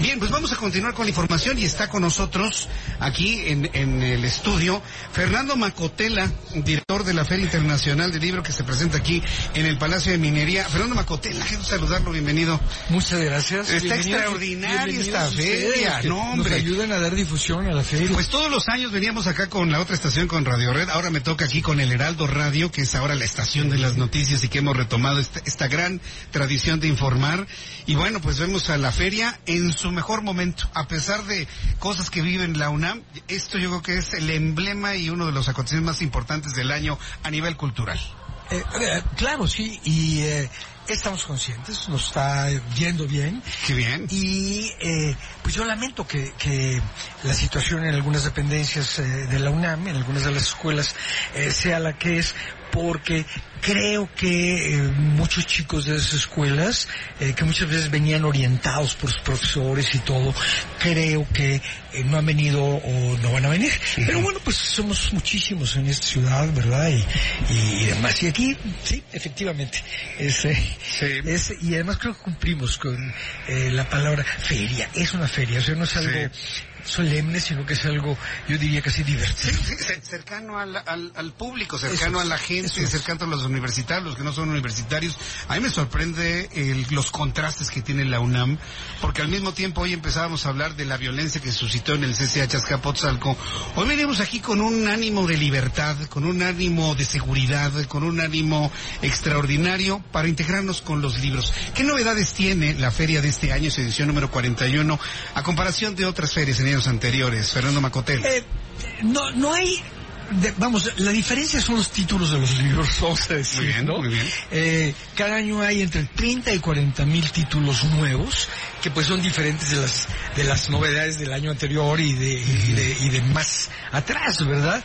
Bien, pues vamos a continuar con la información y está con nosotros aquí en, en el estudio Fernando Macotela, director de la Feria Internacional del Libro que se presenta aquí en el Palacio de Minería. Fernando Macotela, quiero saludarlo, bienvenido. Muchas gracias. Está Bienvenidos- extraordinaria esta feria, que no hombre. Nos ayudan a dar difusión a la feria. Pues todos los años veníamos acá con la otra estación, con Radio Red. Ahora me toca aquí con el Heraldo Radio, que es ahora la estación de las noticias y que hemos retomado esta, esta gran tradición de informar. Y bueno, pues vemos a la feria en su mejor momento. A pesar de cosas que vive en la UNAM, esto yo creo que es el emblema y uno de los acontecimientos más importantes del año a nivel cultural. Eh, eh, claro, sí, y eh, estamos conscientes, nos está yendo bien. Qué bien. Y eh, pues yo lamento que, que la situación en algunas dependencias eh, de la UNAM, en algunas de las escuelas, eh, sea la que es, porque creo que eh, muchos chicos de esas escuelas, eh, que muchas veces venían orientados por sus profesores y todo, creo que eh, no han venido o no van a venir. Pero bueno, pues somos muchísimos en esta ciudad, ¿verdad? Y, y, demás. Y aquí, sí, efectivamente, Sí. y además creo que cumplimos con eh, la palabra feria. Es una feria, o sea, no es algo solemne, sino que es algo, yo diría casi divertido. Sí, sí, cercano al, al, al público, cercano a la gente, es. cercano a los universitarios, los que no son universitarios. A mí me sorprende el- los contrastes que tiene la UNAM, porque al mismo tiempo hoy empezábamos a hablar de la violencia que suscitó en el CCH Azcapotzalco. Hoy venimos aquí con un ánimo de libertad, con un ánimo de seguridad, con un ánimo extraordinario para integrarnos con los libros. ¿Qué novedades tiene la feria de este año, su edición número 41, a comparación de otras ferias en años anteriores? Fernando Macotel. Eh, no, no hay, de- vamos, la diferencia son los títulos de los libros, vamos a decir, Muy bien, ¿no? muy bien. Eh, cada año hay entre 30 y 40 mil títulos nuevos, que pues son diferentes de las, de las novedades del año anterior y de, y de, y de más atrás, ¿verdad?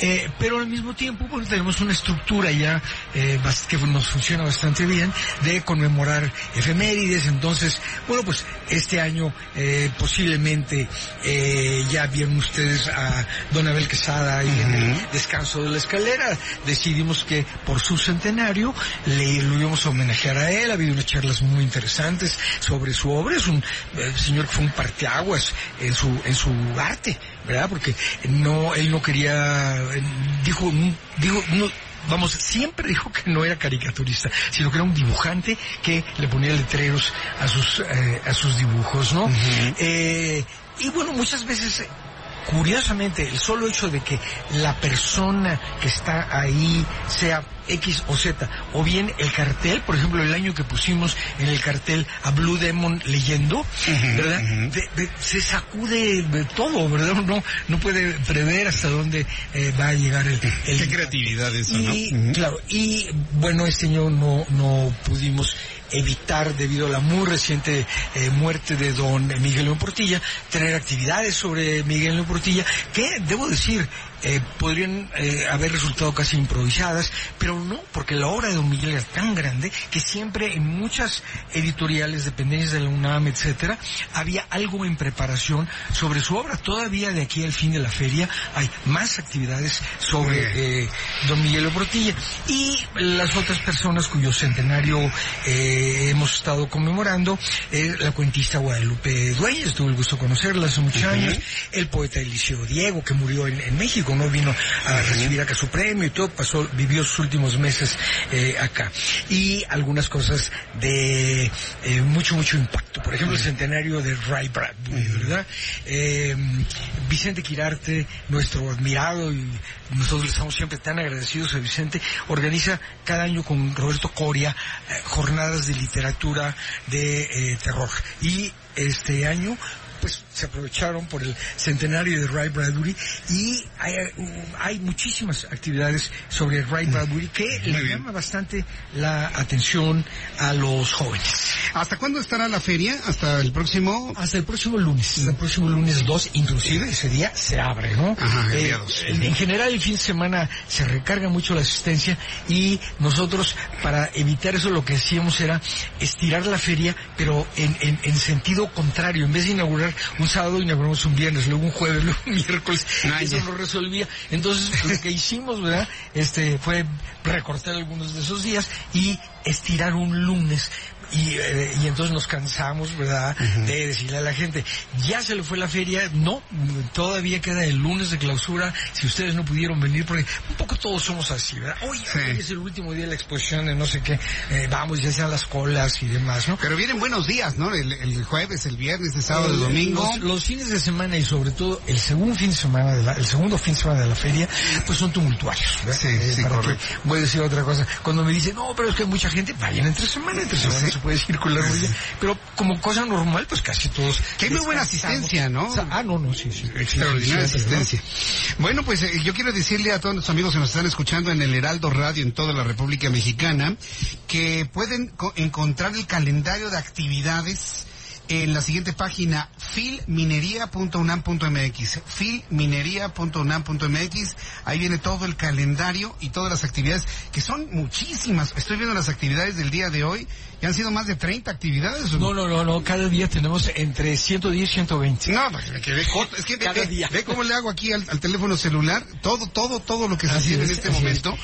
Eh, pero al mismo tiempo, bueno, tenemos una estructura ya, eh, que nos funciona bastante bien, de conmemorar efemérides, entonces, bueno, pues este año, eh, posiblemente, eh, ya vieron ustedes a Don Abel Quesada en descanso de la escalera, decidimos que por su centenario le lo íbamos a homenajear a él, ha habido unas charlas muy interesantes sobre su obra, es un eh, señor que fue un parteaguas en su, en su arte, ¿verdad? Porque no, él no quería, eh, dijo, dijo, no, vamos, siempre dijo que no era caricaturista, sino que era un dibujante que le ponía letreros a sus, eh, a sus dibujos, ¿no? Eh, y bueno, muchas veces curiosamente, el solo hecho de que la persona que está ahí sea X o Z, o bien el cartel, por ejemplo, el año que pusimos en el cartel a Blue Demon leyendo, ¿verdad? De- de- se sacude de todo, ¿verdad? No, no puede prever hasta dónde eh, va a llegar el, el Qué creatividad eso, ¿no? y, Ujú. claro, y bueno, este año no, no pudimos evitar, debido a la muy reciente eh, muerte de don Miguel León Portilla, tener actividades sobre Miguel León Portilla, que, debo decir, eh, podrían eh, haber resultado casi improvisadas, pero no, porque la obra de don Miguel era tan grande que siempre en muchas editoriales, dependencias de la UNAM, etcétera, había algo en preparación sobre su obra. Todavía de aquí al fin de la feria hay más actividades sobre eh, don Miguel Portilla y las otras personas cuyo centenario eh, hemos estado conmemorando, eh, la cuentista Guadalupe Dueñas, tuve el gusto de conocerla hace muchos años, el poeta Eliseo Diego, que murió en, en México, no vino a recibir acá su premio y todo, pasó, vivió sus últimos meses eh, acá. Y algunas cosas de eh, mucho, mucho impacto. Por ejemplo, el centenario de Ray Bradbury, ¿verdad? Eh, Vicente Quirarte, nuestro admirado y nosotros le estamos siempre tan agradecidos a Vicente, organiza cada año con Roberto Coria eh, jornadas de literatura de terror. Y este año pues se aprovecharon por el centenario de Ray Bradbury y hay, hay muchísimas actividades sobre Ray Bradbury que le llama bastante la atención a los jóvenes. ¿Hasta cuándo estará la feria? ¿Hasta el próximo? Hasta el próximo lunes, hasta el próximo lunes 2, inclusive ese día se abre, ¿no? Ajá, el Eh, día dos. en, en general el fin de semana se recarga mucho la asistencia y nosotros para evitar eso lo que hacíamos era estirar la feria, pero en, en- en sentido contrario. En vez de inaugurar un sábado, inauguramos un viernes, luego un jueves, luego un miércoles. Ah, eso no resolvía. Entonces lo que hicimos, ¿verdad? Este fue recortar algunos de esos días y estirar un lunes. Y, eh, y entonces nos cansamos, ¿verdad? De decirle a la gente, ya se le fue la feria, no, todavía queda el lunes de clausura, si ustedes no pudieron venir, porque un poco todos somos así, ¿verdad? Hoy, Sí. hoy es el último día de la exposición de no sé qué, eh, vamos, ya sean las colas y demás, ¿no? Pero vienen buenos días, ¿no? El, el jueves, el viernes, el sábado, el El- domingo. Los, los fines de semana y sobre todo el segundo fin de semana de la, el segundo fin de semana de la feria, pues son tumultuarios. ¿verdad? Sí, sí, para correcto. que- voy a decir otra cosa. Cuando me dicen, no, pero es que hay mucha gente, vayan entre semana, entre semana Sí. Se puede circular muy bien. Pero como cosa normal, pues casi todos. Que hay muy buena asistencia, ¿no? O sea, ah, no, no, sí, sí. Extraordinaria Sí, asistencia. Bueno, pues eh, yo quiero decirle a todos nuestros amigos que nos están escuchando en el Heraldo Radio en toda la República Mexicana que pueden co- encontrar el calendario de actividades en la siguiente página filminería.unam.mx filminería.unam.mx ahí viene todo el calendario y todas las actividades que son muchísimas estoy viendo las actividades del día de hoy y han sido más de 30 actividades No, no, no, no, cada día tenemos entre 110 y 120. no, pues me quedé corto. Es que ve, Cada ve- día. ve cómo le hago aquí al, al teléfono celular, todo, todo, todo lo que se hace en es, este momento.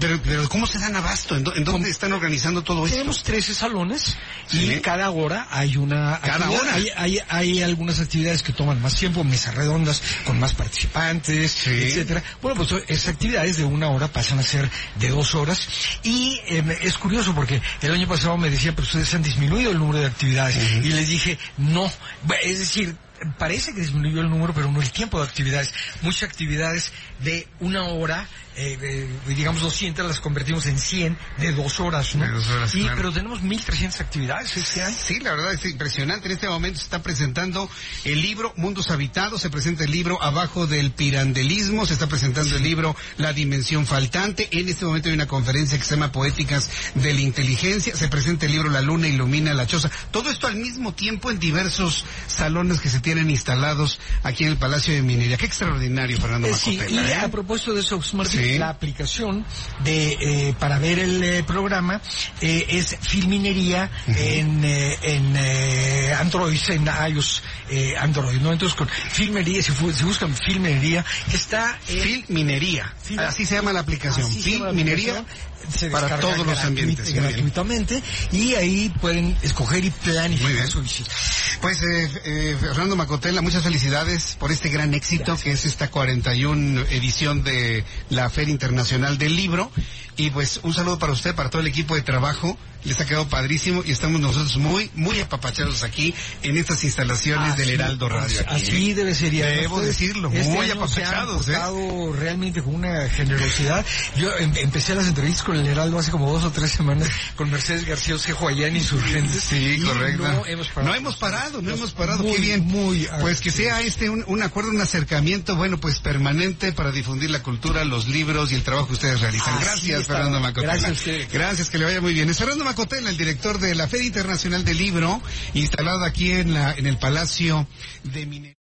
Pero, pero ¿cómo se dan abasto? ¿En, dó- en dónde están organizando todo esto? Tenemos 13 salones y Sí. cada hora hay una Cada hora. Hay, hay, hay algunas actividades que toman más tiempo, mesas redondas con más participantes, Sí. etcétera. Bueno, pues esas actividades de una hora pasan a ser de dos horas y eh, es curioso porque el año pasado me decían, pero ustedes han disminuido el número de actividades y les dije, no, es decir, parece que disminuyó el número, pero no el tiempo de actividades. Muchas actividades de una hora, eh, eh, digamos 200, las convertimos en 100 de dos horas, ¿no? De dos horas, claro. Pero tenemos 1.300 actividades este año. Sí, la verdad es impresionante. En este momento se está presentando el libro Mundos Habitados, se presenta el libro Abajo del Pirandelismo, se está presentando el libro La Dimensión Faltante. En este momento hay una conferencia que se llama Poéticas de la Inteligencia, se presenta el libro La Luna Ilumina la Choza. Todo esto al mismo tiempo en diversos salones que se tienen instalados aquí en el Palacio de Minería. Qué extraordinario, Fernando Eh, sí, y Macotela. ¿eh? a propósito de eso, Martín, Sí. La aplicación de eh, para ver el eh, programa eh, es Filminería en, eh, en Android, en iOS eh, Android, ¿no? Entonces con Filminería, si, si buscan Filminería, está en... Fil Así se llama la aplicación. Así se Fil llama la Minería aplicación, se para todos los ambientes. Gratuitamente y ahí pueden escoger y planificar su visita. Pues eh, eh, Fernando Macotela, muchas felicidades por este gran éxito que es esta 41 edición de la Feria Internacional del Libro. Y pues un saludo para usted, para todo el equipo de trabajo. Les ha quedado padrísimo y estamos nosotros muy, muy apapachados aquí en estas instalaciones del Heraldo Radio. Así, aquí, así ¿eh? debe ser. Debo ustedes decirlo, este muy año se han apapachados, ¿eh? realmente con una generosidad. Yo em- empecé las entrevistas con el Heraldo hace como dos o tres semanas con Mercedes García Osejo allá en Insurgentes. Sí, correcto. No hemos parado. No hemos parado, no hemos parado. Muy, Qué bien. muy pues que sea este un, un acuerdo, un acercamiento, bueno, pues permanente para difundir la cultura, los libros y el trabajo que ustedes realizan. Así Gracias, está. Fernando Macotela. Gracias a usted. Gracias, que le vaya muy bien. Es Fernando Macotela, el director de la Feria Internacional del Libro, instalado aquí en la en el Palacio de Minería.